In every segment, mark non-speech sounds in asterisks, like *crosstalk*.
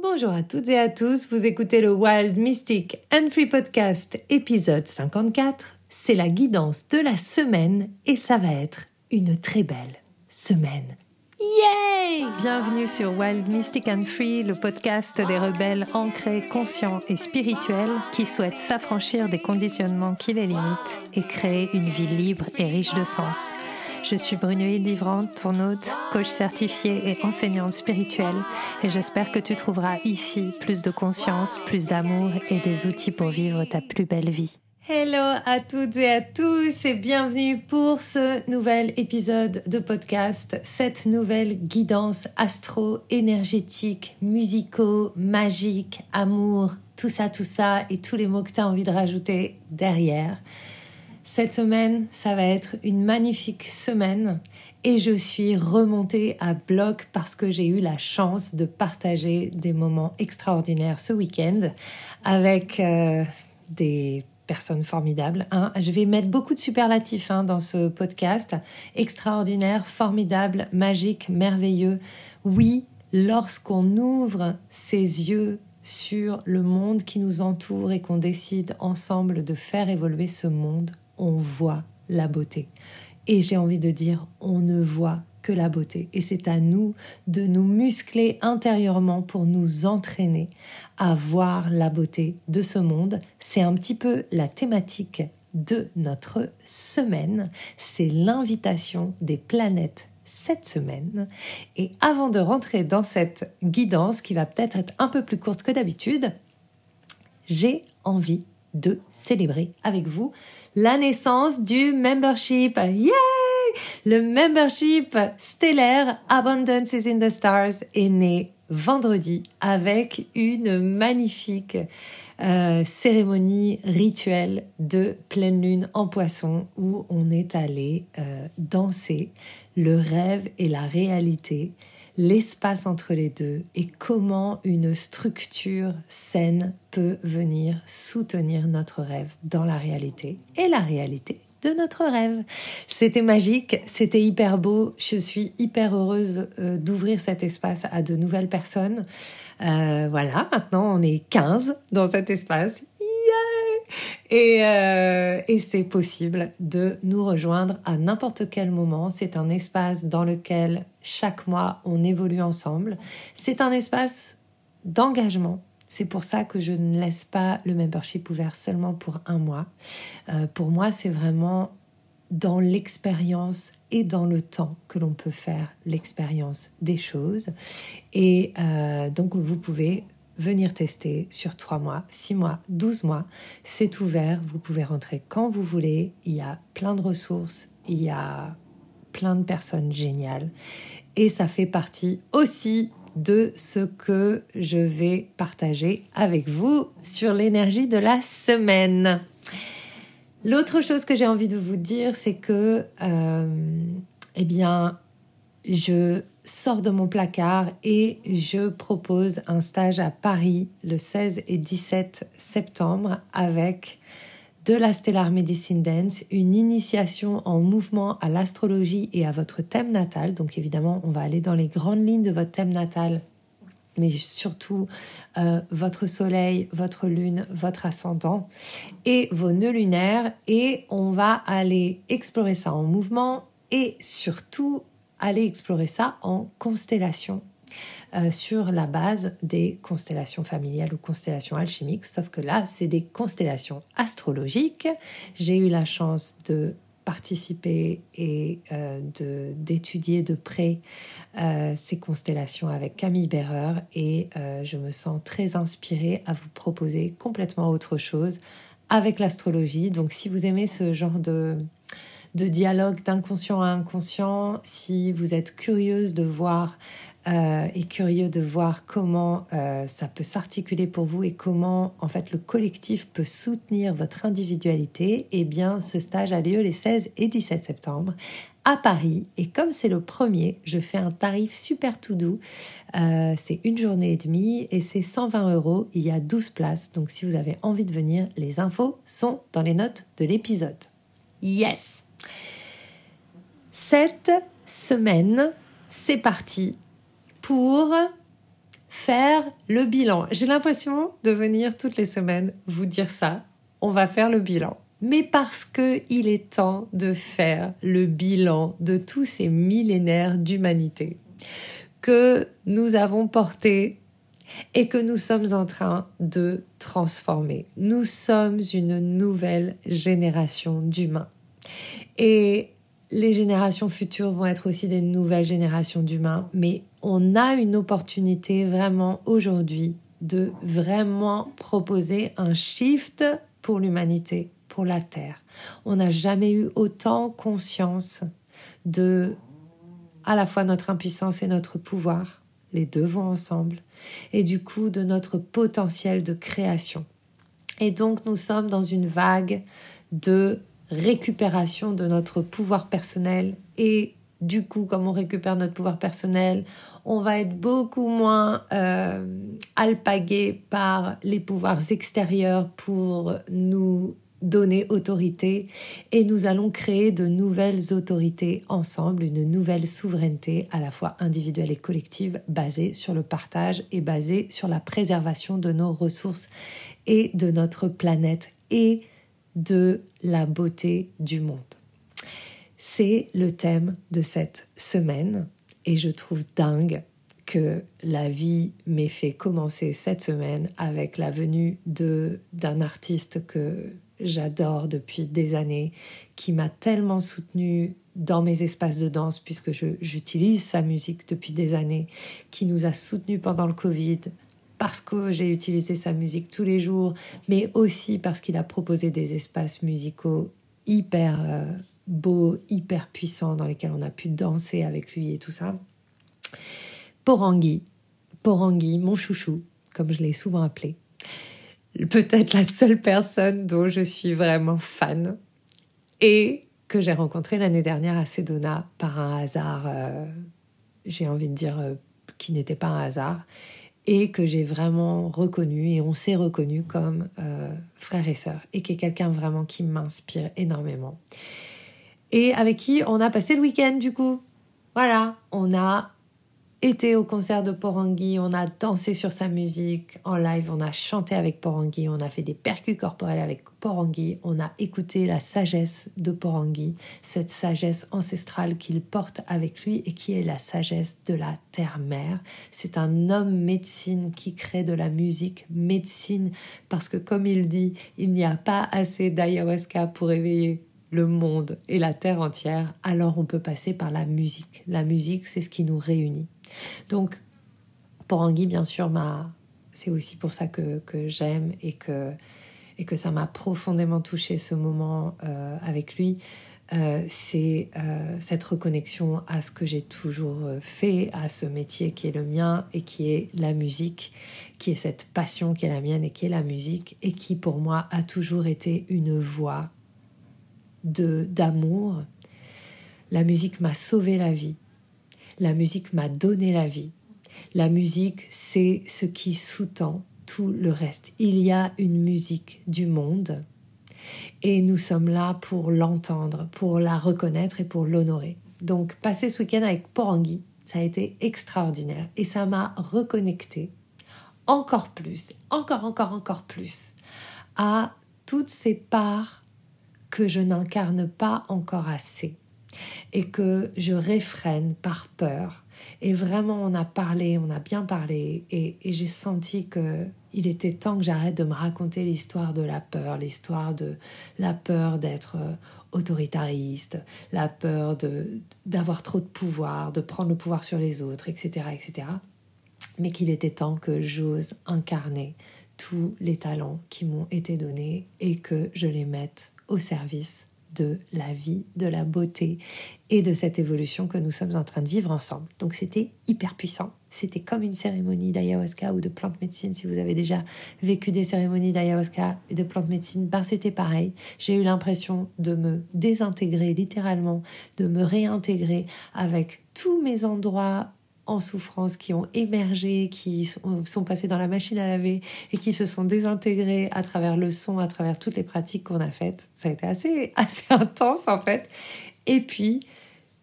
Bonjour à toutes et à tous, vous écoutez le Wild Mystic and Free Podcast épisode 54. C'est la guidance de la semaine et ça va être une très belle semaine. Yay Bienvenue sur Wild Mystic and Free, le podcast des rebelles ancrés, conscients et spirituels qui souhaitent s'affranchir des conditionnements qui les limitent et créer une vie libre et riche de sens. Je suis Brunoïde Livrante, ton hôte, coach certifié et enseignante spirituelle, et j'espère que tu trouveras ici plus de conscience, plus d'amour et des outils pour vivre ta plus belle vie. Hello à toutes et à tous et bienvenue pour ce nouvel épisode de podcast, cette nouvelle guidance astro-énergétique, musico, magique, amour, tout ça, tout ça et tous les mots que tu as envie de rajouter derrière. Cette semaine, ça va être une magnifique semaine et je suis remontée à bloc parce que j'ai eu la chance de partager des moments extraordinaires ce week-end avec euh, des personnes formidables. Hein. Je vais mettre beaucoup de superlatifs hein, dans ce podcast. Extraordinaire, formidable, magique, merveilleux. Oui, lorsqu'on ouvre ses yeux sur le monde qui nous entoure et qu'on décide ensemble de faire évoluer ce monde, on voit la beauté. Et j'ai envie de dire, on ne voit que la beauté. Et c'est à nous de nous muscler intérieurement pour nous entraîner à voir la beauté de ce monde. C'est un petit peu la thématique de notre semaine. C'est l'invitation des planètes cette semaine. Et avant de rentrer dans cette guidance qui va peut-être être un peu plus courte que d'habitude, j'ai envie de célébrer avec vous la naissance du membership. Yay! Le membership stellaire Abundance is in the Stars est né vendredi avec une magnifique euh, cérémonie rituelle de pleine lune en poisson où on est allé euh, danser le rêve et la réalité l'espace entre les deux et comment une structure saine peut venir soutenir notre rêve dans la réalité et la réalité de notre rêve. C'était magique, c'était hyper beau, je suis hyper heureuse euh, d'ouvrir cet espace à de nouvelles personnes. Euh, voilà, maintenant on est 15 dans cet espace. Euh, et, c'est possible de nous rejoindre à n'importe quel moment. C'est un espace dans lequel chaque mois on évolue ensemble. C'est un espace d'engagement. C'est pour ça que je ne laisse pas le membership ouvert seulement pour un mois. Euh, pour moi, c'est vraiment dans l'expérience et dans le temps que l'on peut faire l'expérience des choses. Et euh, donc, vous pouvez venir tester sur 3 mois, 6 mois, 12 mois. C'est ouvert, vous pouvez rentrer quand vous voulez. Il y a plein de ressources, il y a plein de personnes géniales. Et ça fait partie aussi de ce que je vais partager avec vous sur l'énergie de la semaine. L'autre chose que j'ai envie de vous dire, c'est que, euh, eh bien, je sors de mon placard et je propose un stage à Paris le 16 et 17 septembre avec de la Stellar Medicine Dance, une initiation en mouvement à l'astrologie et à votre thème natal. Donc évidemment, on va aller dans les grandes lignes de votre thème natal mais surtout euh, votre soleil, votre lune, votre ascendant et vos nœuds lunaires. Et on va aller explorer ça en mouvement et surtout aller explorer ça en constellation. Euh, sur la base des constellations familiales ou constellations alchimiques, sauf que là, c'est des constellations astrologiques. J'ai eu la chance de participer et euh, d'étudier de près euh, ces constellations avec Camille Berreur et je me sens très inspirée à vous proposer complètement autre chose avec l'astrologie. Donc si vous aimez ce genre de de dialogue d'inconscient à inconscient, si vous êtes curieuse de voir euh, et curieux de voir comment euh, ça peut s'articuler pour vous et comment en fait le collectif peut soutenir votre individualité, eh bien ce stage a lieu les 16 et 17 septembre à Paris. Et comme c'est le premier, je fais un tarif super tout doux. Euh, c'est une journée et demie et c'est 120 euros. Il y a 12 places. Donc si vous avez envie de venir, les infos sont dans les notes de l'épisode. Yes Cette semaine, c'est parti pour faire le bilan. J'ai l'impression de venir toutes les semaines vous dire ça. On va faire le bilan. Mais parce que il est temps de faire le bilan de tous ces millénaires d'humanité que nous avons portés et que nous sommes en train de transformer. Nous sommes une nouvelle génération d'humains. Et les générations futures vont être aussi des nouvelles générations d'humains, mais on a une opportunité vraiment aujourd'hui de vraiment proposer un shift pour l'humanité, pour la Terre. On n'a jamais eu autant conscience de à la fois notre impuissance et notre pouvoir, les deux vont ensemble, et du coup de notre potentiel de création. Et donc nous sommes dans une vague de récupération de notre pouvoir personnel. Et du coup, comme on récupère notre pouvoir personnel, on va être beaucoup moins euh, alpagué par les pouvoirs extérieurs pour nous donner autorité. Et nous allons créer de nouvelles autorités ensemble, une nouvelle souveraineté à la fois individuelle et collective basée sur le partage et basée sur la préservation de nos ressources et de notre planète. Et de la beauté du monde. C'est le thème de cette semaine et je trouve dingue que la vie m'ait fait commencer cette semaine avec la venue de d'un artiste que j'adore depuis des années, qui m'a tellement soutenue dans mes espaces de danse puisque j'utilise sa musique depuis des années, qui nous a soutenus pendant le Covid, parce que j'ai utilisé sa musique tous les jours, mais aussi parce qu'il a proposé des espaces musicaux hyper euh, beaux, hyper puissants dans lesquels on a pu danser avec lui et tout ça. Porangui, Porangui, mon chouchou, comme je l'ai souvent appelé, peut-être la seule personne dont je suis vraiment fan et que j'ai rencontré l'année dernière à Sedona par un hasard, euh, j'ai envie de dire, euh, qui n'était pas un hasard et que j'ai vraiment reconnu et on s'est reconnu comme euh, frère et sœur et qui est quelqu'un vraiment qui m'inspire énormément. Et avec qui on a passé le week-end du coup? Voilà, on a été au concert de Porangui, on a dansé sur sa musique en live, on a chanté avec Porangui, on a fait des percus corporels avec Porangui, on a écouté la sagesse de Porangui, cette sagesse ancestrale qu'il porte avec lui et qui est la sagesse de la terre-mère. C'est un homme médecine qui crée de la musique médecine parce que comme il dit, il n'y a pas assez d'ayahuasca pour éveiller le monde et la terre entière, alors on peut passer par la musique. La musique, c'est ce qui nous réunit. Donc, Porangui, bien sûr, c'est aussi pour ça que, j'aime et que, ça m'a profondément touché ce moment euh, avec lui. Euh, c'est euh, cette reconnexion à ce que j'ai toujours fait, à ce métier qui est le mien et qui est la musique, qui est cette passion qui est la mienne et qui est la musique et qui pour moi a toujours été une voix de d'amour. La musique m'a sauvé la vie. La musique m'a donné la vie. La musique, c'est ce qui sous-tend tout le reste. Il y a une musique du monde et nous sommes là pour l'entendre, pour la reconnaître et pour l'honorer. Donc, passer ce week-end avec Porangui, ça a été extraordinaire et ça m'a reconnecté encore plus, encore, encore, encore plus à toutes ces parts que je n'incarne pas encore assez et que je réfrène par peur. Et vraiment, on a parlé, on a bien parlé, et, j'ai senti que il était temps que j'arrête de me raconter l'histoire de la peur, l'histoire de la peur d'être euh, autoritariste, la peur d'avoir trop de pouvoir, de prendre le pouvoir sur les autres, etc., etc. Mais qu'il était temps que j'ose incarner tous les talents qui m'ont été donnés et que je les mette au service de la vie, de la beauté et de cette évolution que nous sommes en train de vivre ensemble. Donc c'était hyper puissant. C'était comme une cérémonie d'ayahuasca ou de plante médecine. Si vous avez déjà vécu des cérémonies d'ayahuasca et de plante médecine, ben c'était pareil. J'ai eu l'impression de me désintégrer littéralement, de me réintégrer avec tous mes endroits en souffrance, qui ont émergé, qui sont, passés dans la machine à laver et qui se sont désintégrés à travers le son, à travers toutes les pratiques qu'on a faites. Ça a été assez, *laughs* assez intense en fait. Et puis,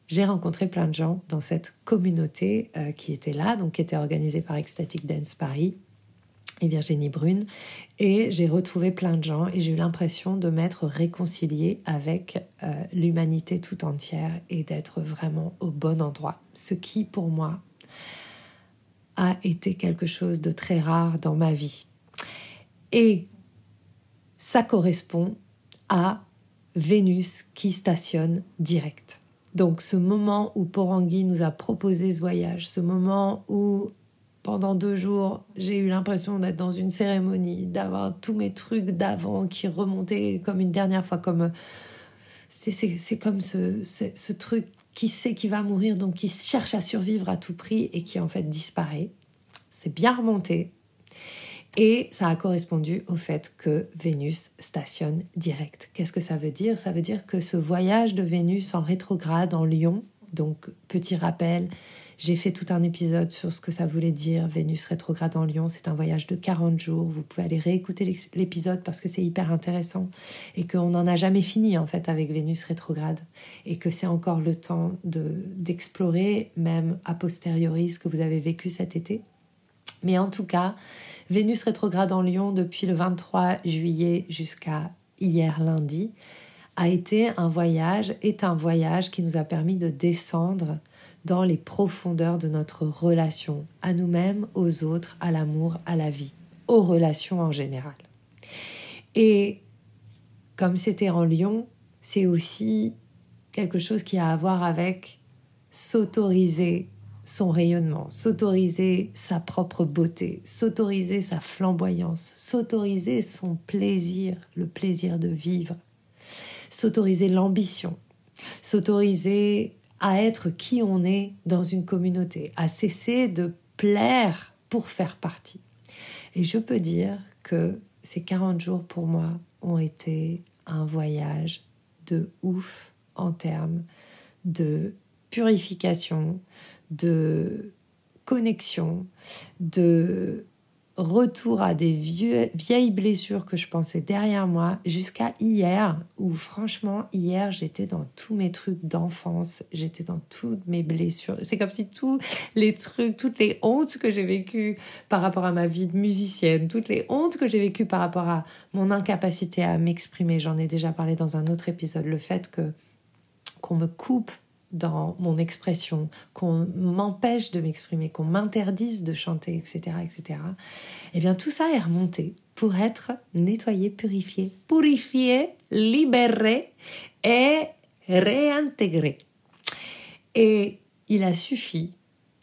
j'ai rencontré plein de gens dans cette communauté euh, qui était là, donc qui était organisée par Ecstatic Dance Paris et Virginie Brune. Et j'ai retrouvé plein de gens et j'ai eu l'impression de m'être réconciliée avec euh, l'humanité tout entière et d'être vraiment au bon endroit. Ce qui, pour moi, a été quelque chose de très rare dans ma vie. Et ça correspond à Vénus qui stationne direct. Donc ce moment où Porangui nous a proposé ce voyage, ce moment où pendant deux jours j'ai eu l'impression d'être dans une cérémonie, d'avoir tous mes trucs d'avant qui remontaient comme une dernière fois, comme c'est comme ce, ce truc qui sait qu'il va mourir, donc qui cherche à survivre à tout prix et qui en fait disparaît. C'est bien remonté. Et ça a correspondu au fait que Vénus stationne direct. Qu'est-ce que ça veut dire? Ça veut dire que ce voyage de Vénus en rétrograde en Lion, donc petit rappel, j'ai fait tout un épisode sur ce que ça voulait dire Vénus rétrograde en Lion. C'est un voyage de 40 jours. Vous pouvez aller réécouter l'épisode parce que c'est hyper intéressant et qu'on n'en a jamais fini en fait avec Vénus rétrograde et que c'est encore le temps d'explorer même a posteriori ce que vous avez vécu cet été. Mais en tout cas, Vénus rétrograde en Lion depuis le 23 juillet jusqu'à hier lundi a été un voyage, est un voyage qui nous a permis de descendre dans les profondeurs de notre relation à nous-mêmes, aux autres, à l'amour, à la vie, aux relations en général. Et comme c'était en Lion, c'est aussi quelque chose qui a à voir avec s'autoriser son rayonnement, s'autoriser sa propre beauté, s'autoriser sa flamboyance, s'autoriser son plaisir, le plaisir de vivre, s'autoriser l'ambition, s'autoriser à être qui on est dans une communauté, à cesser de plaire pour faire partie. Et je peux dire que ces 40 jours pour moi ont été un voyage de ouf en termes de purification, de connexion, de retour à des vieilles blessures que je pensais derrière moi jusqu'à hier où franchement hier j'étais dans tous mes trucs d'enfance, j'étais dans toutes mes blessures. C'est comme si tous les trucs, toutes les hontes que j'ai vécues par rapport à ma vie de musicienne, toutes les hontes que j'ai vécues par rapport à mon incapacité à m'exprimer, j'en ai déjà parlé dans un autre épisode, le fait que qu'on me coupe dans mon expression, qu'on m'empêche de m'exprimer, qu'on m'interdise de chanter, etc., etc., eh bien tout ça est remonté pour être nettoyé, purifié, purifié, libéré et réintégré. Et il a suffi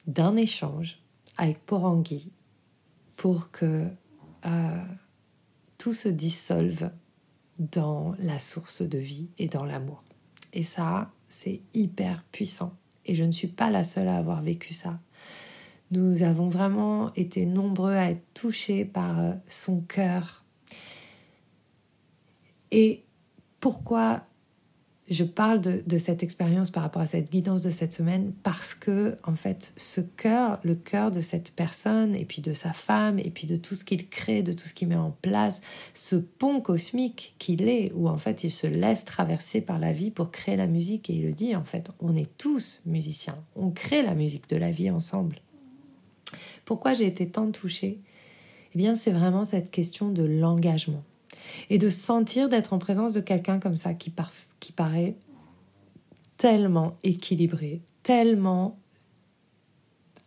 d'un échange avec Porangui pour que euh, tout se dissolve dans la source de vie et dans l'amour. Et ça, c'est hyper puissant. Et je ne suis pas la seule à avoir vécu ça. Nous avons vraiment été nombreux à être touchés par euh, son cœur. Et pourquoi je parle de, cette expérience par rapport à cette guidance de cette semaine parce que, en fait, ce cœur, le cœur de cette personne, et puis de sa femme, et puis de tout ce qu'il crée, de tout ce qu'il met en place, ce pont cosmique qu'il est, où en fait il se laisse traverser par la vie pour créer la musique, et il le dit, en fait, on est tous musiciens, on crée la musique de la vie ensemble. Pourquoi j'ai été tant touchée? Eh bien, c'est vraiment cette question de l'engagement et de sentir d'être en présence de quelqu'un comme ça qui, qui paraît tellement équilibré, tellement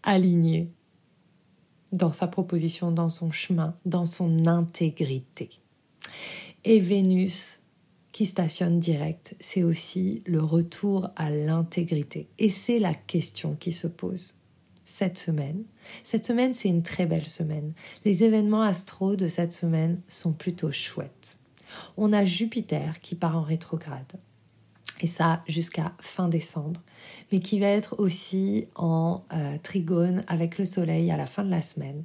aligné dans sa proposition, dans son chemin, dans son intégrité. Et Vénus, qui stationne direct, c'est aussi le retour à l'intégrité. Et c'est la question qui se pose cette semaine. Cette semaine, c'est une très belle semaine. Les événements astro de cette semaine sont plutôt chouettes. On a Jupiter qui part en rétrograde. Et ça jusqu'à fin décembre, mais qui va être aussi en euh, trigone avec le Soleil à la fin de la semaine.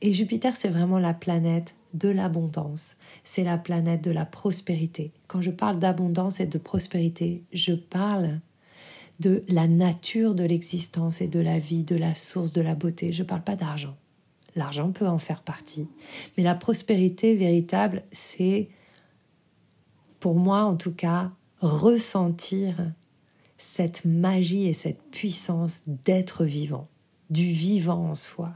Et Jupiter, c'est vraiment la planète de l'abondance, c'est la planète de la prospérité. Quand je parle d'abondance et de prospérité, je parle de la nature de l'existence et de la vie, de la source de la beauté. Je ne parle pas d'argent. L'argent peut en faire partie. Mais la prospérité véritable, c'est, pour moi en tout cas, ressentir cette magie et cette puissance d'être vivant, du vivant en soi,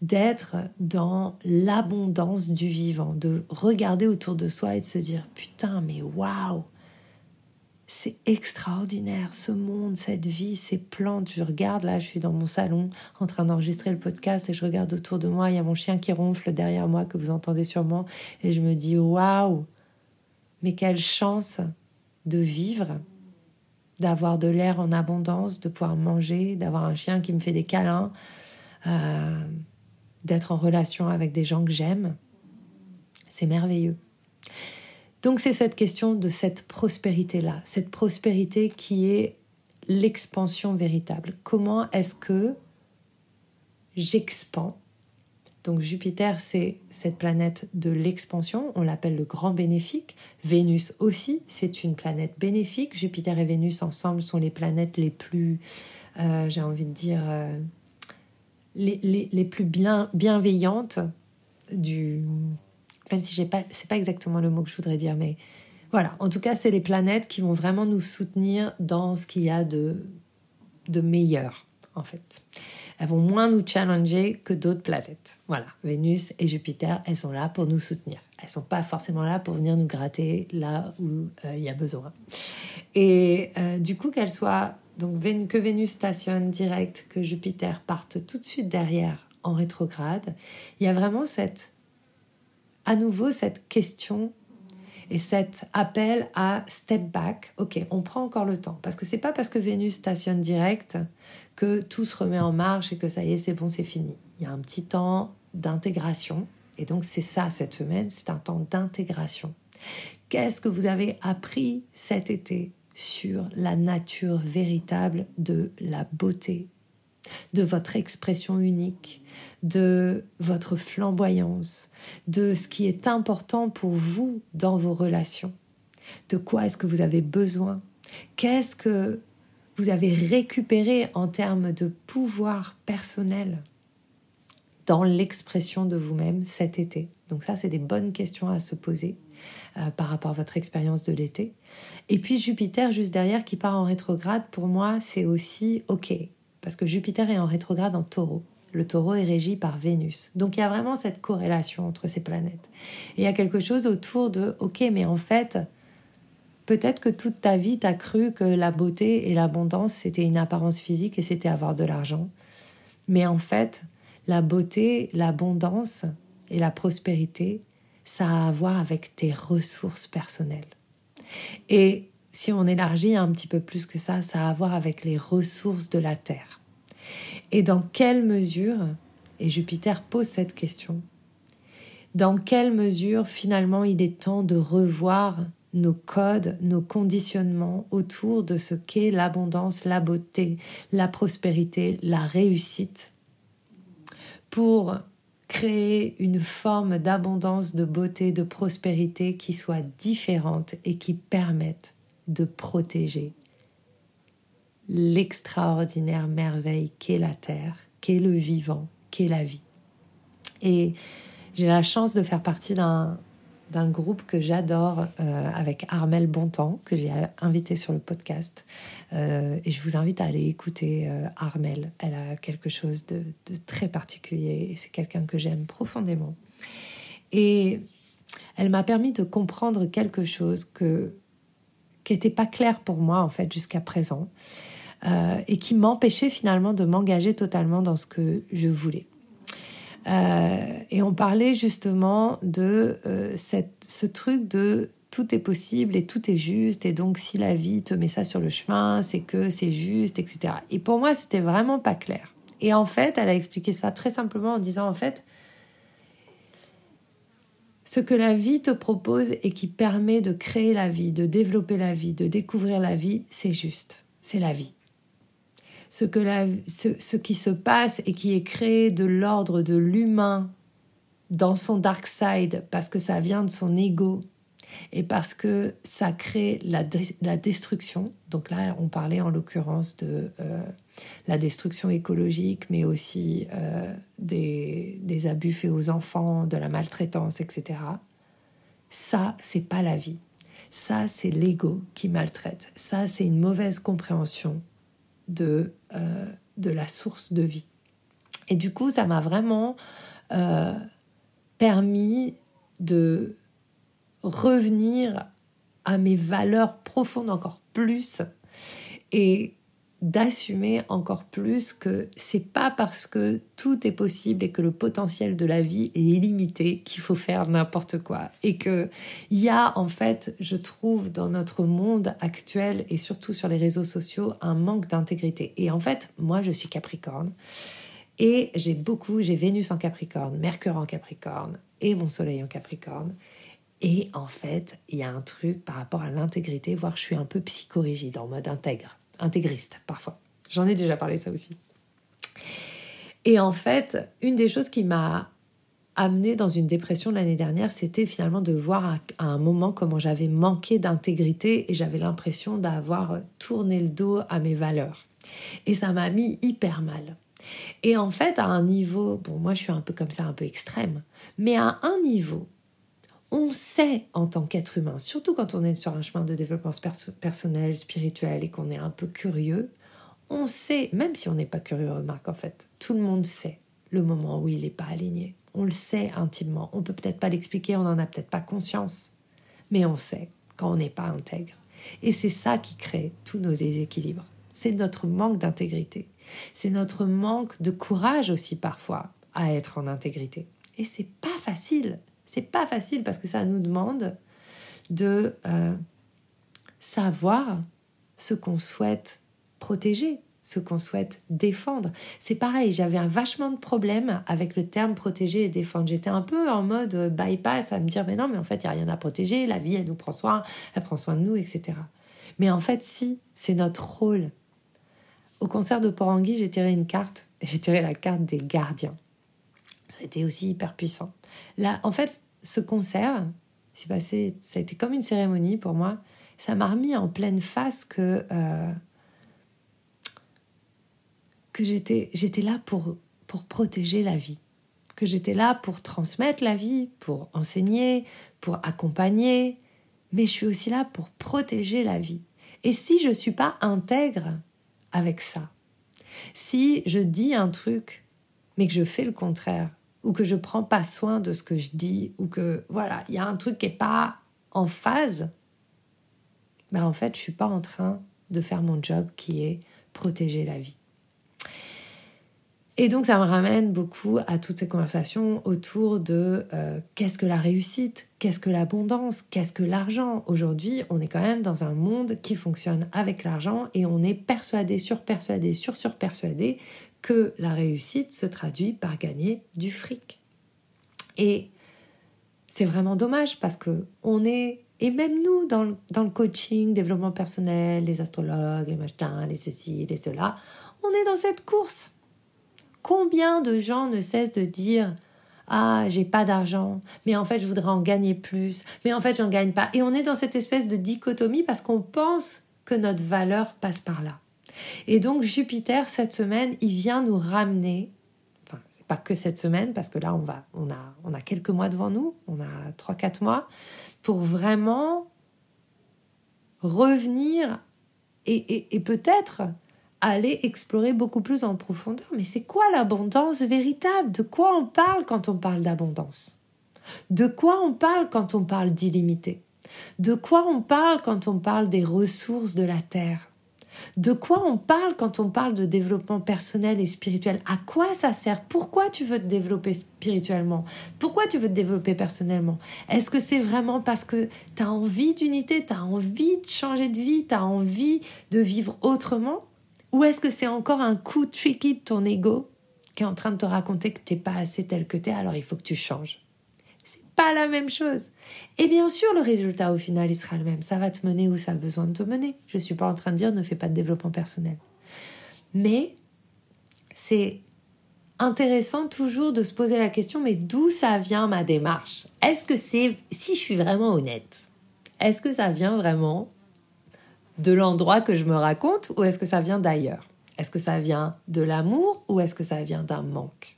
d'être dans l'abondance du vivant, de regarder autour de soi et de se dire putain mais waouh c'est extraordinaire ce monde, cette vie, ces plantes. Je regarde là, je suis dans mon salon en train d'enregistrer le podcast et je regarde autour de moi, il y a mon chien qui ronfle derrière moi que vous entendez sûrement et je me dis waouh, mais quelle chance de vivre, d'avoir de l'air en abondance, de pouvoir manger, d'avoir un chien qui me fait des câlins, euh, d'être en relation avec des gens que j'aime. C'est merveilleux. Donc c'est cette question de cette prospérité-là, cette prospérité qui est l'expansion véritable. Comment est-ce que j'expans donc Jupiter, c'est cette planète de l'expansion, on l'appelle le grand bénéfique. Vénus aussi, c'est une planète bénéfique. Jupiter et Vénus ensemble sont les planètes les plus, euh, j'ai envie de dire, euh, les, plus bien, bienveillantes du... Même si ce pas, c'est pas exactement le mot que je voudrais dire, mais voilà, en tout cas, c'est les planètes qui vont vraiment nous soutenir dans ce qu'il y a de, de meilleur, en fait elles vont moins nous challenger que d'autres planètes. Voilà, Vénus et Jupiter, elles sont là pour nous soutenir. Elles sont pas forcément là pour venir nous gratter là où euh, il y a besoin. Et euh, du coup, qu'elles soient donc que Vénus stationne direct, que Jupiter parte tout de suite derrière en rétrograde, il y a vraiment cette à nouveau cette question et cet appel à step back. Ok, on prend encore le temps parce que c'est pas parce que Vénus stationne direct que tout se remet en marche et que ça y est, c'est bon, c'est fini. Il y a un petit temps d'intégration et donc c'est ça cette semaine, c'est un temps d'intégration. Qu'est-ce que vous avez appris cet été sur la nature véritable de la beauté, de votre expression unique, de votre flamboyance, de ce qui est important pour vous dans vos relations. De quoi est-ce que vous avez besoin? Qu'est-ce que vous avez récupéré en termes de pouvoir personnel dans l'expression de vous-même cet été? Donc ça, c'est des bonnes questions à se poser euh, par rapport à votre expérience de l'été. Et puis Jupiter, juste derrière, qui part en rétrograde, pour moi, c'est aussi OK, parce que Jupiter est en rétrograde en taureau. Le taureau est régi par Vénus. Donc il y a vraiment cette corrélation entre ces planètes. Il y a quelque chose autour de, ok, mais en fait, peut-être que toute ta vie, t'as cru que la beauté et l'abondance, c'était une apparence physique et c'était avoir de l'argent. Mais en fait, la beauté, l'abondance et la prospérité, ça a à voir avec tes ressources personnelles. Et si on élargit un petit peu plus que ça, ça a à voir avec les ressources de la Terre. Et dans quelle mesure, et Jupiter pose cette question, dans quelle mesure finalement il est temps de revoir nos codes, nos conditionnements autour de ce qu'est l'abondance, la beauté, la prospérité, la réussite, pour créer une forme d'abondance, de beauté, de prospérité qui soit différente et qui permette de protéger l'extraordinaire merveille qu'est la Terre, qu'est le vivant, qu'est la vie. Et j'ai la chance de faire partie d'un d'un groupe que j'adore euh, avec Armel Bontemps, que j'ai invité sur le podcast. Euh, et je vous invite à aller écouter euh, Armel. Elle a quelque chose de, de très particulier et c'est quelqu'un que j'aime profondément. Et elle m'a permis de comprendre quelque chose que qui n'était pas clair pour moi en fait jusqu'à présent euh, et qui m'empêchait finalement de m'engager totalement dans ce que je voulais. Euh, et on parlait justement de euh, cette, ce truc de tout est possible et tout est juste et donc si la vie te met ça sur le chemin, c'est que c'est juste, etc. Et pour moi, c'était vraiment pas clair. Et en fait, elle a expliqué ça très simplement en disant en fait, ce que la vie te propose et qui permet de créer la vie, de développer la vie, de découvrir la vie, c'est juste, c'est la vie. Ce, que la, ce, qui se passe et qui est créé de l'ordre de l'humain dans son dark side parce que ça vient de son ego et parce que ça crée la, la destruction. Donc là, on parlait en l'occurrence de euh, la destruction écologique, mais aussi euh, des, abus faits aux enfants, de la maltraitance, etc. Ça, c'est pas la vie. Ça, c'est l'ego qui maltraite. Ça, c'est une mauvaise compréhension de, euh, de la source de vie. Et du coup, ça m'a vraiment euh, permis de revenir à mes valeurs profondes encore plus et d'assumer encore plus que c'est pas parce que tout est possible et que le potentiel de la vie est illimité qu'il faut faire n'importe quoi. Et que il y a en fait je trouve dans notre monde actuel et surtout sur les réseaux sociaux un manque d'intégrité. Et en fait moi je suis Capricorne. Et j'ai beaucoup j'ai Vénus en Capricorne Mercure en Capricorne et mon soleil en Capricorne. Et en fait, il y a un truc par rapport à l'intégrité, voire je suis un peu psychorigide, en mode intègre, intégriste parfois. J'en ai déjà parlé ça aussi. Et en fait, une des choses qui m'a amené dans une dépression l'année dernière, c'était finalement de voir à, un moment comment j'avais manqué d'intégrité et j'avais l'impression d'avoir tourné le dos à mes valeurs. Et ça m'a mis hyper mal. Et en fait, à un niveau, bon, moi je suis un peu comme ça, un peu extrême, mais à un niveau on sait en tant qu'être humain, surtout quand on est sur un chemin de développement personnel, spirituel et qu'on est un peu curieux, on sait, même si on n'est pas curieux, remarque en fait, tout le monde sait le moment où il n'est pas aligné. On le sait intimement. On peut peut-être pas l'expliquer, on n'en a peut-être pas conscience, mais on sait quand on n'est pas intègre. Et c'est ça qui crée tous nos déséquilibres. C'est notre manque d'intégrité. C'est notre manque de courage aussi parfois à être en intégrité. Et c'est pas facile. C'est pas facile parce que ça nous demande de euh, savoir ce qu'on souhaite protéger, ce qu'on souhaite défendre. C'est pareil, j'avais un vachement de problèmes avec le terme protéger et défendre. J'étais un peu en mode bypass à me dire mais non, mais en fait, il n'y a rien à protéger, la vie, elle nous prend soin, elle prend soin de nous, etc. Mais en fait, si, c'est notre rôle. Au concert de Porangui, j'ai tiré une carte, j'ai tiré la carte des gardiens. Ça a été aussi hyper puissant. Là, en fait, ce concert, c'est passé, ça a été comme une cérémonie pour moi. Ça m'a remis en pleine face que euh, que j'étais j'étais là pour pour protéger la vie, que j'étais là pour transmettre la vie, pour enseigner, pour accompagner, mais je suis aussi là pour protéger la vie. Et si je suis pas intègre avec ça, si je dis un truc mais que je fais le contraire, ou que je prends pas soin de ce que je dis ou que voilà, il y a un truc qui est pas en phase, ben en fait, je suis pas en train de faire mon job qui est protéger la vie. Et donc ça me ramène beaucoup à toutes ces conversations autour de euh, qu'est-ce que la réussite, qu'est-ce que l'abondance, qu'est-ce que l'argent? Aujourd'hui, on est quand même dans un monde qui fonctionne avec l'argent et on est persuadé, surpersuadé, sur-surpersuadé que la réussite se traduit par gagner du fric. Et c'est vraiment dommage parce que on est, et même nous dans le, coaching, développement personnel, les astrologues, les machins, les ceci, les cela, on est dans cette course. Combien de gens ne cessent de dire ah, j'ai pas d'argent, mais en fait, je voudrais en gagner plus, mais en fait, j'en gagne pas. Et on est dans cette espèce de dichotomie parce qu'on pense que notre valeur passe par là. Et donc Jupiter, cette semaine, il vient nous ramener, enfin, pas que cette semaine, parce que là, on, va, on, a, on a quelques mois devant nous, on a 3-4 mois, pour vraiment revenir et, et peut-être aller explorer beaucoup plus en profondeur. Mais c'est quoi l'abondance véritable? De quoi on parle quand on parle d'abondance? De quoi on parle quand on parle d'illimité? De quoi on parle quand on parle des ressources de la Terre? De quoi on parle quand on parle de développement personnel et spirituel? À quoi ça sert? Pourquoi tu veux te développer spirituellement? Pourquoi tu veux te développer personnellement? Est-ce que c'est vraiment parce que tu as envie d'unité, tu as envie de changer de vie, tu as envie de vivre autrement? Ou est-ce que c'est encore un coup tricky de ton ego qui est en train de te raconter que t'es pas assez tel que tu es, alors il faut que tu changes? Pas la même chose. Et bien sûr, le résultat au final, il sera le même. Ça va te mener où ça a besoin de te mener. Je ne suis pas en train de dire ne fais pas de développement personnel. Mais c'est intéressant toujours de se poser la question, mais d'où ça vient ma démarche? Est-ce que c'est, si je suis vraiment honnête, est-ce que ça vient vraiment de l'endroit que je me raconte ou est-ce que ça vient d'ailleurs? Est-ce que ça vient de l'amour ou est-ce que ça vient d'un manque?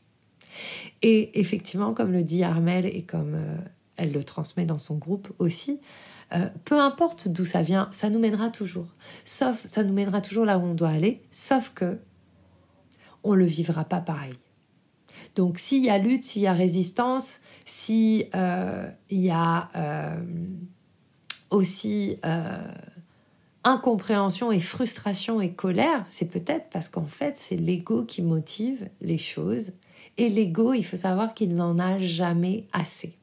Et effectivement, comme le dit Armel et comme euh, elle le transmet dans son groupe aussi, Euh, peu importe d'où ça vient, ça nous mènera toujours. Sauf, ça nous mènera toujours là où on doit aller, sauf que on le vivra pas pareil. Donc s'il y a lutte, s'il y a résistance, s'il euh, y a aussi incompréhension et frustration et colère, c'est peut-être parce qu'en fait c'est l'ego qui motive les choses. Et l'ego, il faut savoir qu'il n'en a jamais assez.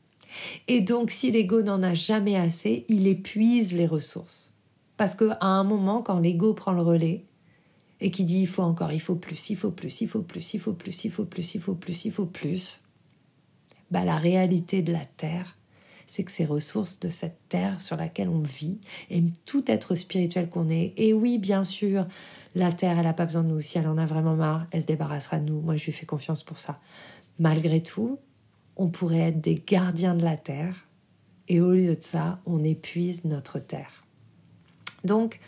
Et donc, si l'ego n'en a jamais assez, il épuise les ressources. Parce qu'à un moment, quand l'ego prend le relais et qui dit il faut encore, il faut plus, il faut plus, il faut plus, il faut plus, il faut plus, il faut plus, il faut plus, bah, la réalité de la Terre, c'est que ces ressources de cette Terre sur laquelle on vit, et tout être spirituel qu'on est, et oui, bien sûr, la Terre, elle n'a pas besoin de nous. Si elle en a vraiment marre, elle se débarrassera de nous. Moi, je lui fais confiance pour ça. Malgré tout, on pourrait être des gardiens de la terre et au lieu de ça, on épuise notre terre. Donc,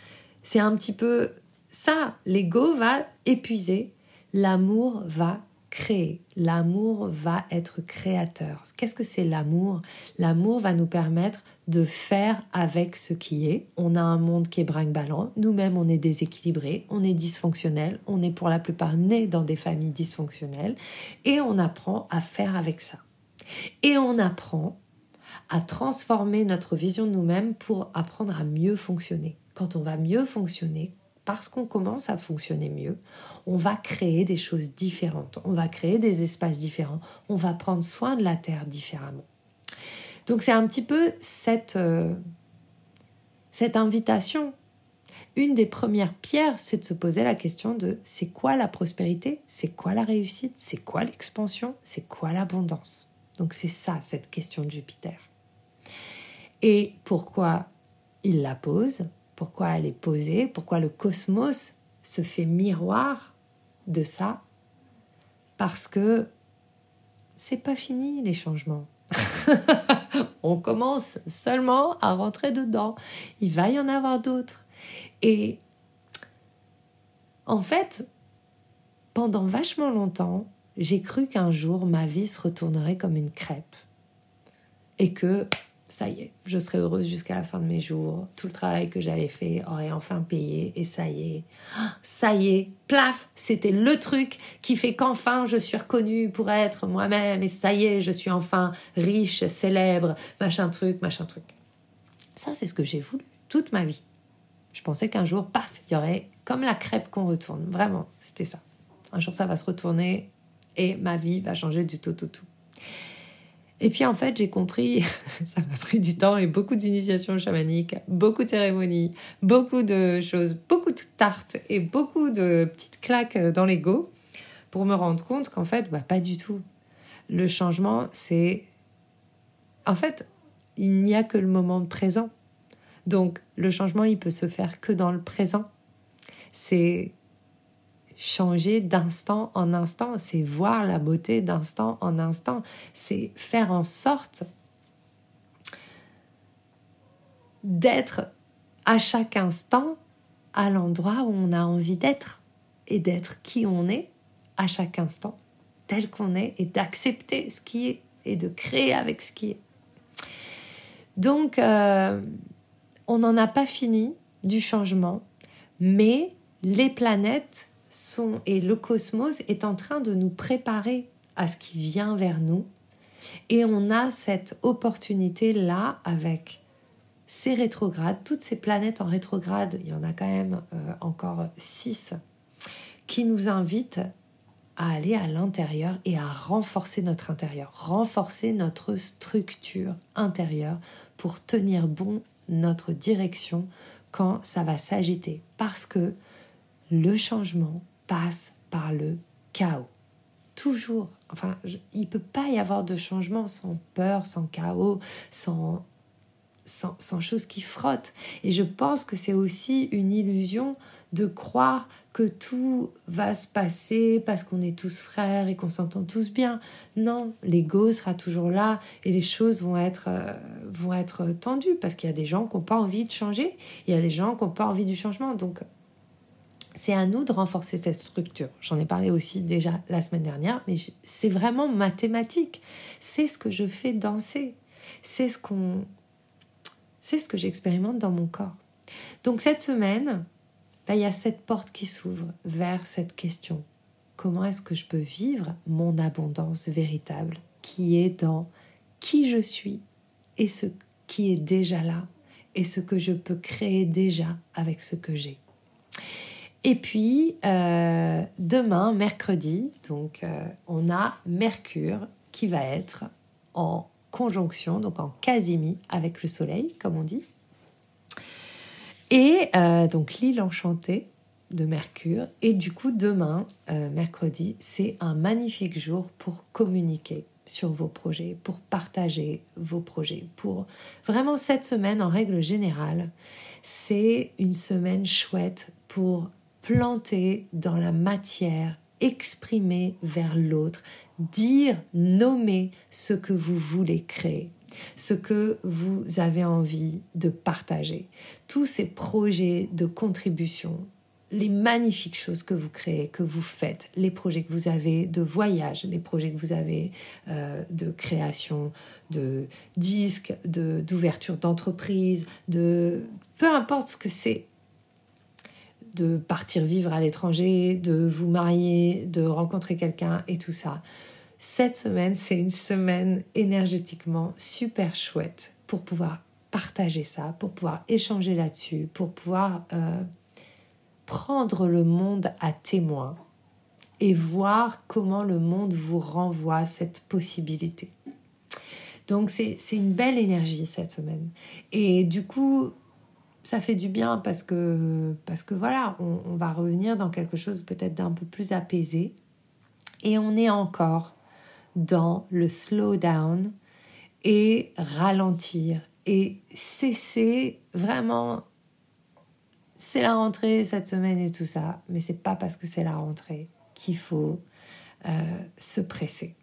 c'est un petit peu ça. L'ego va épuiser, l'amour va créer. L'amour va être créateur. Qu'est-ce que c'est l'amour? L'amour va nous permettre de faire avec ce qui est. On a un monde qui est brinque-ballant. Nous-mêmes, on est déséquilibrés, on est dysfonctionnels. On est pour la plupart nés dans des familles dysfonctionnelles. Et on apprend à faire avec ça. Et on apprend à transformer notre vision de nous-mêmes pour apprendre à mieux fonctionner. Quand on va mieux fonctionner, parce qu'on commence à fonctionner mieux, on va créer des choses différentes, on va créer des espaces différents, on va prendre soin de la Terre différemment. Donc c'est un petit peu cette, euh, cette invitation. Une des premières pierres, c'est de se poser la question de c'est quoi la prospérité, c'est quoi la réussite, c'est quoi l'expansion, c'est quoi l'abondance. Donc c'est ça, cette question de Jupiter. Et pourquoi il la pose, pourquoi elle est posée, pourquoi le cosmos se fait miroir de ça Parce que c'est pas fini les changements. *laughs* On commence seulement à rentrer dedans. Il va y en avoir d'autres. Et en fait, pendant vachement longtemps, j'ai cru qu'un jour ma vie se retournerait comme une crêpe et que ça y est, je serais heureuse jusqu'à la fin de mes jours. Tout le travail que j'avais fait aurait enfin payé et ça y est, ça y est, plaf, c'était le truc qui fait qu'enfin je suis reconnue pour être moi-même et ça y est, je suis enfin riche, célèbre, machin truc, machin truc. Ça, c'est ce que j'ai voulu toute ma vie. Je pensais qu'un jour, paf, il y aurait comme la crêpe qu'on retourne. Vraiment, c'était ça. Un jour, ça va se retourner et ma vie va changer du tout au tout. Et puis en fait, j'ai compris, *laughs* ça m'a pris du temps et beaucoup d'initiations chamaniques, beaucoup de cérémonies, beaucoup de choses, beaucoup de tartes et beaucoup de petites claques dans l'ego pour me rendre compte qu'en fait, bah, pas du tout. Le changement, c'est... En fait, il n'y a que le moment présent. Donc le changement, il peut se faire que dans le présent. C'est changer d'instant en instant, c'est voir la beauté d'instant en instant, c'est faire en sorte d'être à chaque instant à l'endroit où on a envie d'être et d'être qui on est à chaque instant, tel qu'on est et d'accepter ce qui est et de créer avec ce qui est. Donc, euh, on n'en a pas fini du changement, mais les planètes et le cosmos est en train de nous préparer à ce qui vient vers nous. Et on a cette opportunité-là avec ces rétrogrades, toutes ces planètes en rétrograde, il y en a quand même euh, encore six, qui nous invitent à aller à l'intérieur et à renforcer notre intérieur, renforcer notre structure intérieure pour tenir bon notre direction quand ça va s'agiter. Parce que le changement passe par le chaos. Toujours. Enfin, il ne peut pas y avoir de changement sans peur, sans chaos, sans, sans, choses qui frottent. Et je pense que c'est aussi une illusion de croire que tout va se passer parce qu'on est tous frères et qu'on s'entend tous bien. Non, l'ego sera toujours là et les choses vont être, euh, vont être tendues parce qu'il y a des gens qui n'ont pas envie de changer, il y a des gens qui n'ont pas envie du changement. Donc c'est à nous de renforcer cette structure. J'en ai parlé aussi déjà la semaine dernière, mais c'est vraiment mathématique. C'est ce que je fais danser. C'est ce qu'on C'est ce que j'expérimente dans mon corps. Donc cette semaine, bah, il y a cette porte qui s'ouvre vers cette question. Comment est-ce que je peux vivre mon abondance véritable qui est dans qui je suis et ce qui est déjà là et ce que je peux créer déjà avec ce que j'ai? Et puis, euh, demain, mercredi, donc euh, on a Mercure qui va être en conjonction, donc en quasimi avec le Soleil, comme on dit. Et euh, donc l'île enchantée de Mercure. Et du coup, demain, mercredi, c'est un magnifique jour pour communiquer sur vos projets, pour partager vos projets, pour vraiment cette semaine en règle générale, c'est une semaine chouette pour planter dans la matière, exprimer vers l'autre, dire, nommer ce que vous voulez créer ce que vous avez envie de partager. Tous ces projets de contribution, les magnifiques choses que vous créez, que vous faites, les projets que vous avez de voyage, les projets que vous avez euh, de création de disques, d'ouverture d'entreprise, de peu importe ce que c'est, de partir vivre à l'étranger, de vous marier, de rencontrer quelqu'un et tout ça. Cette semaine, c'est une semaine énergétiquement super chouette pour pouvoir partager ça, pour pouvoir échanger là-dessus, pour pouvoir euh, prendre le monde à témoin et voir comment le monde vous renvoie cette possibilité. Donc c'est une belle énergie cette semaine. Et du coup, ça fait du bien parce que, parce que voilà, on, va revenir dans quelque chose peut-être d'un peu plus apaisé. Et on est encore dans le slow down et ralentir et cesser vraiment c'est la rentrée cette semaine et tout ça, mais c'est pas parce que c'est la rentrée qu'il faut euh, se presser.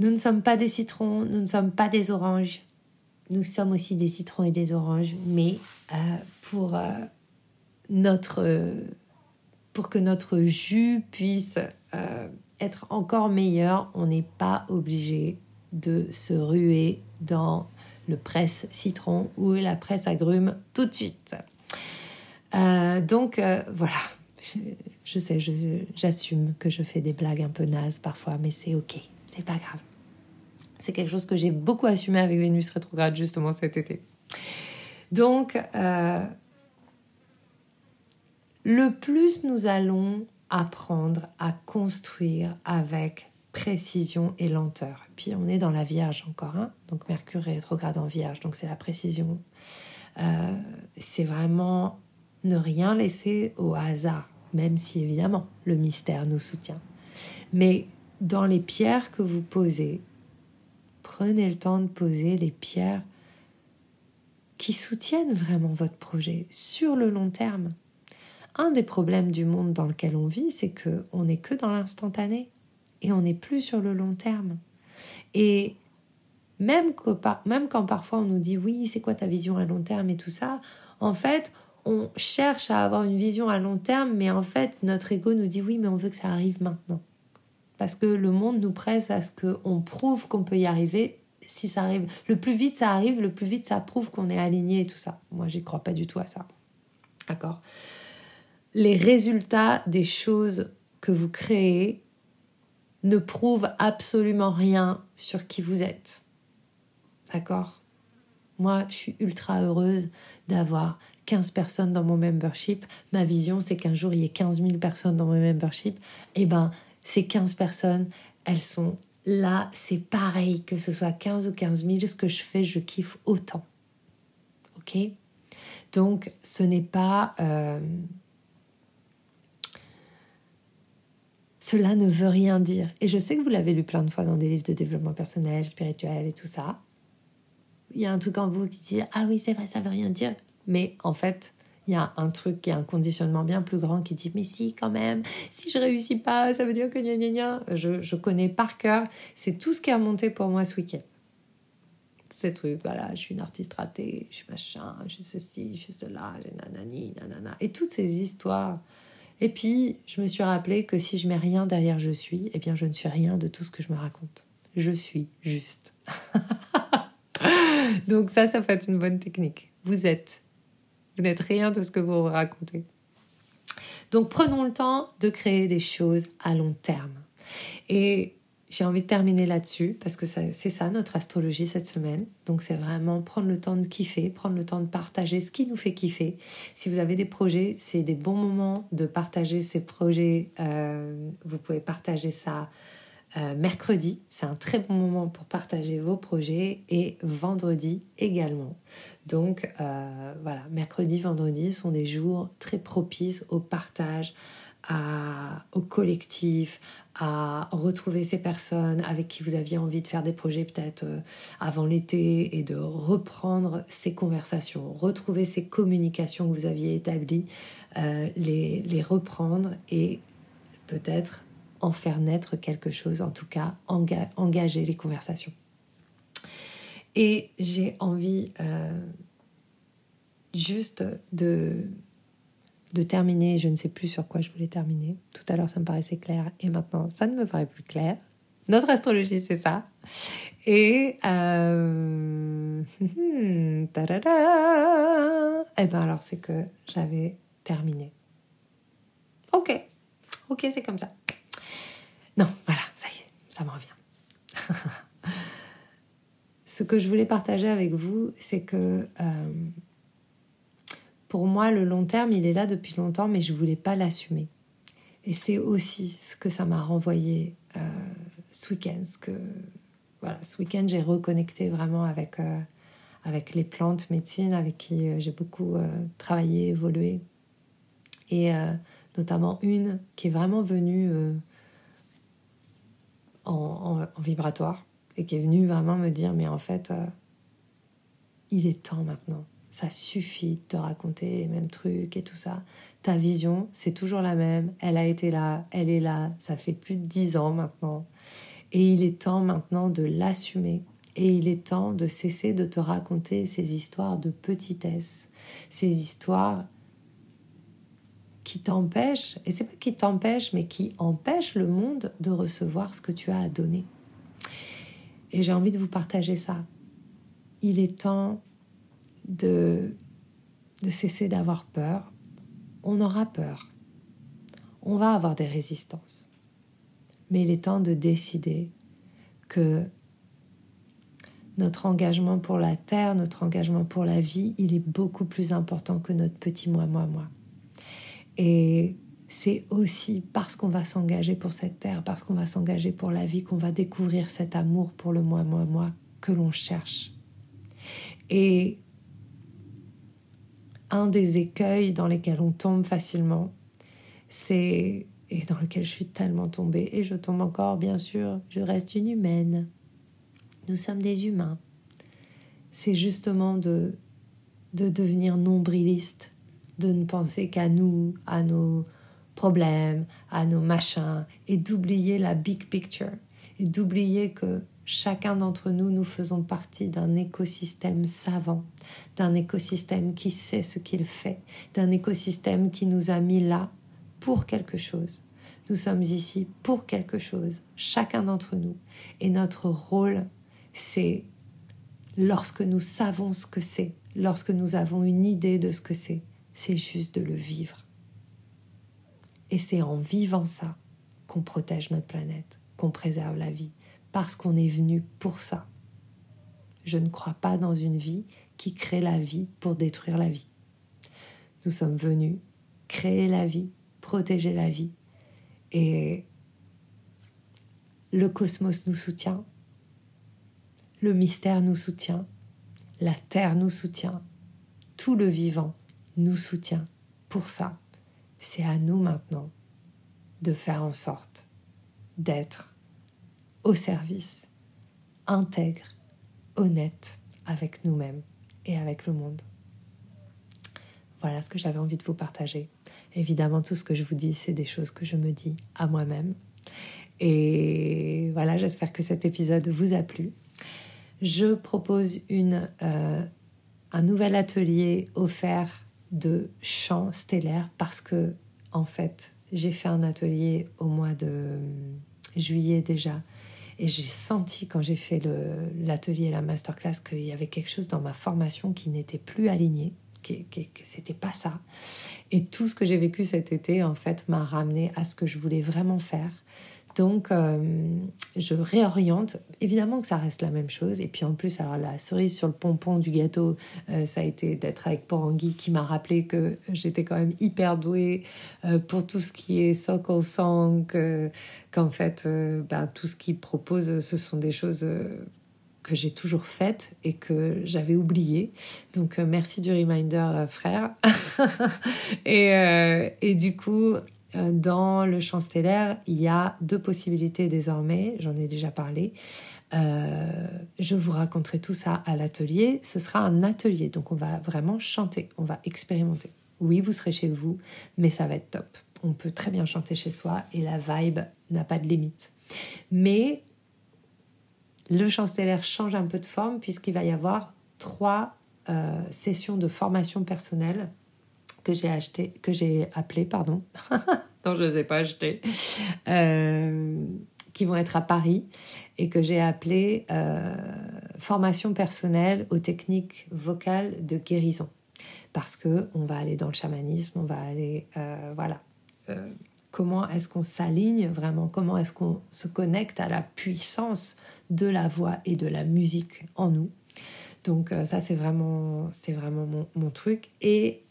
Nous ne sommes pas des citrons, nous ne sommes pas des oranges. Nous sommes aussi des citrons et des oranges, mais euh, pour euh, notre que notre jus puisse être encore meilleur, on n'est pas obligé de se ruer dans le presse citron ou la presse agrumes tout de suite. Euh, donc euh, voilà, je, sais, j'assume que je fais des blagues un peu nazes parfois, mais c'est ok, c'est pas grave. C'est quelque chose que j'ai beaucoup assumé avec Vénus rétrograde justement cet été. Donc, euh, le plus nous allons apprendre à construire avec précision et lenteur. Puis on est dans la Vierge encore, hein donc Mercure rétrograde en Vierge, donc c'est la précision. c'est vraiment ne rien laisser au hasard, même si évidemment le mystère nous soutient. Mais dans les pierres que vous posez, prenez le temps de poser les pierres qui soutiennent vraiment votre projet sur le long terme. Un des problèmes du monde dans lequel on vit, c'est que on n'est que dans l'instantané et on n'est plus sur le long terme. Et même, même quand parfois on nous dit oui, c'est quoi ta vision à long terme et tout ça, en fait, on cherche à avoir une vision à long terme, mais en fait, notre ego nous dit oui, mais on veut que ça arrive maintenant. Parce que le monde nous presse à ce qu'on prouve qu'on peut y arriver. Si ça arrive, le plus vite ça arrive, le plus vite ça prouve qu'on est aligné et tout ça. Moi, j'y crois pas du tout à ça. D'accord Les résultats des choses que vous créez ne prouvent absolument rien sur qui vous êtes. D'accord Moi, je suis ultra heureuse d'avoir 15 personnes dans mon membership. Ma vision, c'est qu'un jour, il y ait 15 000 personnes dans mon membership. Eh ben, ces 15 personnes, elles sont là. C'est pareil, que ce soit 15 ou 15 000, ce que je fais, je kiffe autant. OK? Donc, ce n'est pas... Euh, cela ne veut rien dire. Et je sais que vous l'avez lu plein de fois dans des livres de développement personnel, spirituel et tout ça. Il y a un truc en vous qui dit Ah oui, c'est vrai, ça veut rien dire. Mais en fait, il y a un truc qui est un conditionnement bien plus grand qui dit mais si quand même si je réussis pas ça veut dire que gna gna gna. Je, je connais par cœur. C'est tout ce qui a monté pour moi ce week-end. Ces trucs voilà je suis une artiste ratée je suis machin je suis ceci je suis cela j'ai nanani nanana. Et toutes ces histoires. Et puis je me suis rappelé que si je mets rien derrière je suis eh bien je ne suis rien de tout ce que je me raconte. Je suis juste. *laughs* Donc ça, ça peut être une bonne technique. Vous êtes. Vous n'êtes rien de ce que vous racontez. Donc prenons le temps de créer des choses à long terme. Et j'ai envie de terminer là-dessus parce que c'est ça notre astrologie cette semaine. Donc c'est vraiment prendre le temps de kiffer, prendre le temps de partager ce qui nous fait kiffer. Si vous avez des projets, c'est des bons moments de partager ces projets. Euh, vous pouvez partager ça euh, mercredi, c'est un très bon moment pour partager vos projets et vendredi également. Donc euh, voilà, mercredi, vendredi sont des jours très propices au partage, au collectif, à retrouver ces personnes avec qui vous aviez envie de faire des projets peut-être euh, avant l'été et de reprendre ces conversations, retrouver ces communications que vous aviez établies, les, les reprendre et peut-être en faire naître quelque chose, en tout cas engager les conversations. Et j'ai envie euh, juste de, de terminer, je ne sais plus sur quoi je voulais terminer. Tout à l'heure ça me paraissait clair et maintenant ça ne me paraît plus clair. Notre astrologie c'est ça. Et euh, et eh ben alors c'est que j'avais terminé. Ok, ok c'est comme ça. Non, voilà, ça y est, ça me revient. *laughs* Ce que je voulais partager avec vous, c'est que euh, pour moi, le long terme, il est là depuis longtemps, mais je ne voulais pas l'assumer. Et c'est aussi ce que ça m'a renvoyé euh, ce week-end. Que, voilà, ce week-end, j'ai reconnecté vraiment avec, euh, avec les plantes médecine, avec qui j'ai beaucoup travaillé, évolué. Et notamment une qui est vraiment venue en, vibratoire et qui est venu vraiment me dire mais en fait euh, il est temps maintenant. Ça suffit de te raconter les mêmes trucs et tout ça. Ta vision c'est toujours la même. Elle a été là elle est là. Ça fait plus de dix ans maintenant. Et il est temps maintenant de l'assumer. Et il est temps de cesser de te raconter ces histoires de petitesse ces histoires qui t'empêche, et c'est pas qui t'empêche, mais qui empêche le monde de recevoir ce que tu as à donner. Et j'ai envie de vous partager ça. Il est temps de, de cesser d'avoir peur. On aura peur. On va avoir des résistances. Mais il est temps de décider que notre engagement pour la terre, notre engagement pour la vie, il est beaucoup plus important que notre petit moi, moi, moi. Et c'est aussi parce qu'on va s'engager pour cette terre, parce qu'on va s'engager pour la vie, qu'on va découvrir cet amour pour le moi, moi, moi que l'on cherche. Et un des écueils dans lesquels on tombe facilement, c'est, et dans lequel je suis tellement tombée, et je tombe encore, bien sûr, je reste une humaine. Nous sommes des humains. C'est justement de, de devenir nombriliste de ne penser qu'à nous, à nos problèmes, à nos machins, et d'oublier la big picture, et d'oublier que chacun d'entre nous, nous faisons partie d'un écosystème savant, d'un écosystème qui sait ce qu'il fait, d'un écosystème qui nous a mis là pour quelque chose. Nous sommes ici pour quelque chose, chacun d'entre nous. Et notre rôle, c'est lorsque nous savons ce que c'est, lorsque nous avons une idée de ce que c'est, c'est juste de le vivre. Et c'est en vivant ça qu'on protège notre planète, qu'on préserve la vie, parce qu'on est venu pour ça. Je ne crois pas dans une vie qui crée la vie pour détruire la vie. Nous sommes venus créer la vie, protéger la vie, et le cosmos nous soutient, le mystère nous soutient, la terre nous soutient, tout le vivant nous soutient. Pour ça, c'est à nous maintenant de faire en sorte d'être au service, intègre, honnête avec nous-mêmes et avec le monde. Voilà ce que j'avais envie de vous partager. Évidemment, tout ce que je vous dis, c'est des choses que je me dis à moi-même. Et voilà, j'espère que cet épisode vous a plu. Je propose une, euh, un nouvel atelier offert de chant stellaire parce que, en fait, j'ai fait un atelier au mois de juillet déjà Et j'ai senti quand j'ai fait l'atelier et la masterclass qu'il y avait quelque chose dans ma formation qui n'était plus aligné, que, que, que c'était pas ça. Et tout ce que j'ai vécu cet été, en fait, m'a ramené à ce que je voulais vraiment faire. Donc, euh, je réoriente. Évidemment que ça reste la même chose. Et puis en plus, alors la cerise sur le pompon du gâteau, euh, ça a été d'être avec Porangui qui m'a rappelé que j'étais quand même hyper douée euh, pour tout ce qui est Sokol Song, qu'en fait, ben, tout ce qu'il propose, ce sont des choses que j'ai toujours faites et que j'avais oubliées. Donc merci du reminder, frère. *laughs* et, du coup, dans le champ stellaire, il y a deux possibilités désormais, j'en ai déjà parlé. Euh, je vous raconterai tout ça à l'atelier. Ce sera un atelier, donc on va vraiment chanter, on va expérimenter. Oui, vous serez chez vous, mais ça va être top. On peut très bien chanter chez soi et la vibe n'a pas de limite. Mais le champ stellaire change un peu de forme puisqu'il va y avoir trois euh, sessions de formation personnelle que j'ai acheté, que j'ai appelé, pardon. *laughs* non, je ne ai pas achetés. Euh, qui vont être à Paris et que j'ai appelé euh, formation personnelle aux techniques vocales de guérison. Parce que on va aller dans le chamanisme, on va aller, euh, voilà. comment est-ce qu'on s'aligne vraiment? Comment est-ce qu'on se connecte à la puissance de la voix et de la musique en nous? Donc ça c'est vraiment vraiment mon, mon, truc et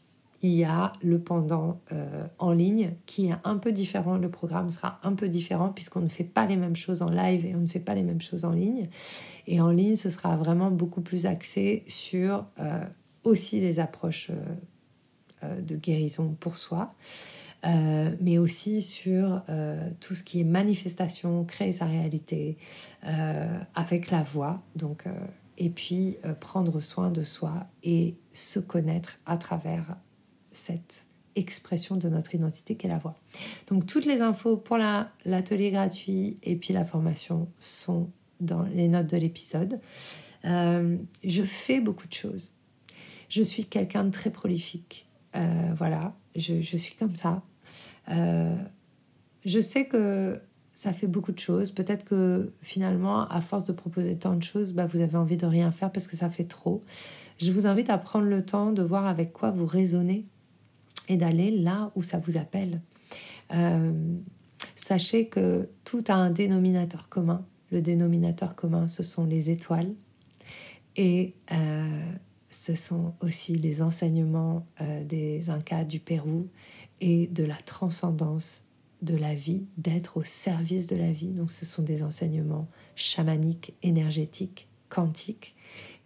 il y a le pendant euh, en ligne qui est un peu différent. Le programme sera un peu différent puisqu'on ne fait pas les mêmes choses en live et on ne fait pas les mêmes choses en ligne. Et en ligne, ce sera vraiment beaucoup plus axé sur euh, aussi les approches euh, de guérison pour soi. mais aussi sur tout ce qui est manifestation, créer sa réalité avec la voix. Donc, et puis prendre soin de soi et se connaître à travers cette expression de notre identité qu'est la voix. Donc toutes les infos pour l'atelier gratuit et puis la formation sont dans les notes de l'épisode. Euh, je fais beaucoup de choses. Je suis quelqu'un de très prolifique. Euh, voilà, je, suis comme ça. Euh, je sais que ça fait beaucoup de choses. Peut-être que finalement, à force de proposer tant de choses, bah, vous avez envie de rien faire parce que ça fait trop. Je vous invite à prendre le temps de voir avec quoi vous raisonnez et d'aller là où ça vous appelle. Euh, sachez que tout a un dénominateur commun. Le dénominateur commun, ce sont les étoiles et euh, ce sont aussi les enseignements euh, des Incas du Pérou et de la transcendance de la vie, d'être au service de la vie. Donc ce sont des enseignements chamaniques, énergétiques, quantiques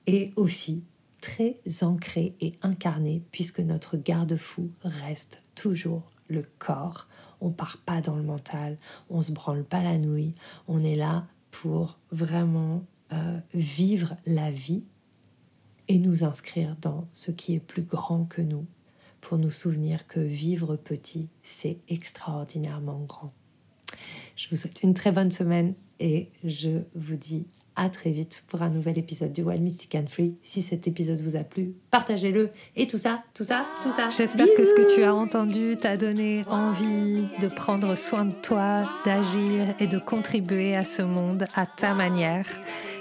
et aussi très ancré et incarné puisque notre garde-fou reste toujours le corps. On part pas dans le mental, on se branle pas la nouille, on est là pour vraiment euh, vivre la vie et nous inscrire dans ce qui est plus grand que nous, pour nous souvenir que vivre petit, c'est extraordinairement grand. Je vous souhaite une très bonne semaine et je vous dis à très vite pour un nouvel épisode du Wild Mystic and Free. Si cet épisode vous a plu, partagez-le et tout ça, tout ça, tout ça. J'espère que ce que tu as entendu t'a donné envie de prendre soin de toi, d'agir et de contribuer à ce monde à ta manière.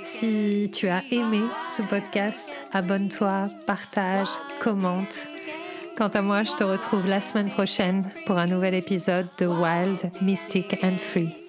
Si tu as aimé ce podcast, abonne-toi, partage, commente. Quant à moi, je te retrouve la semaine prochaine pour un nouvel épisode de Wild, Mystic and Free.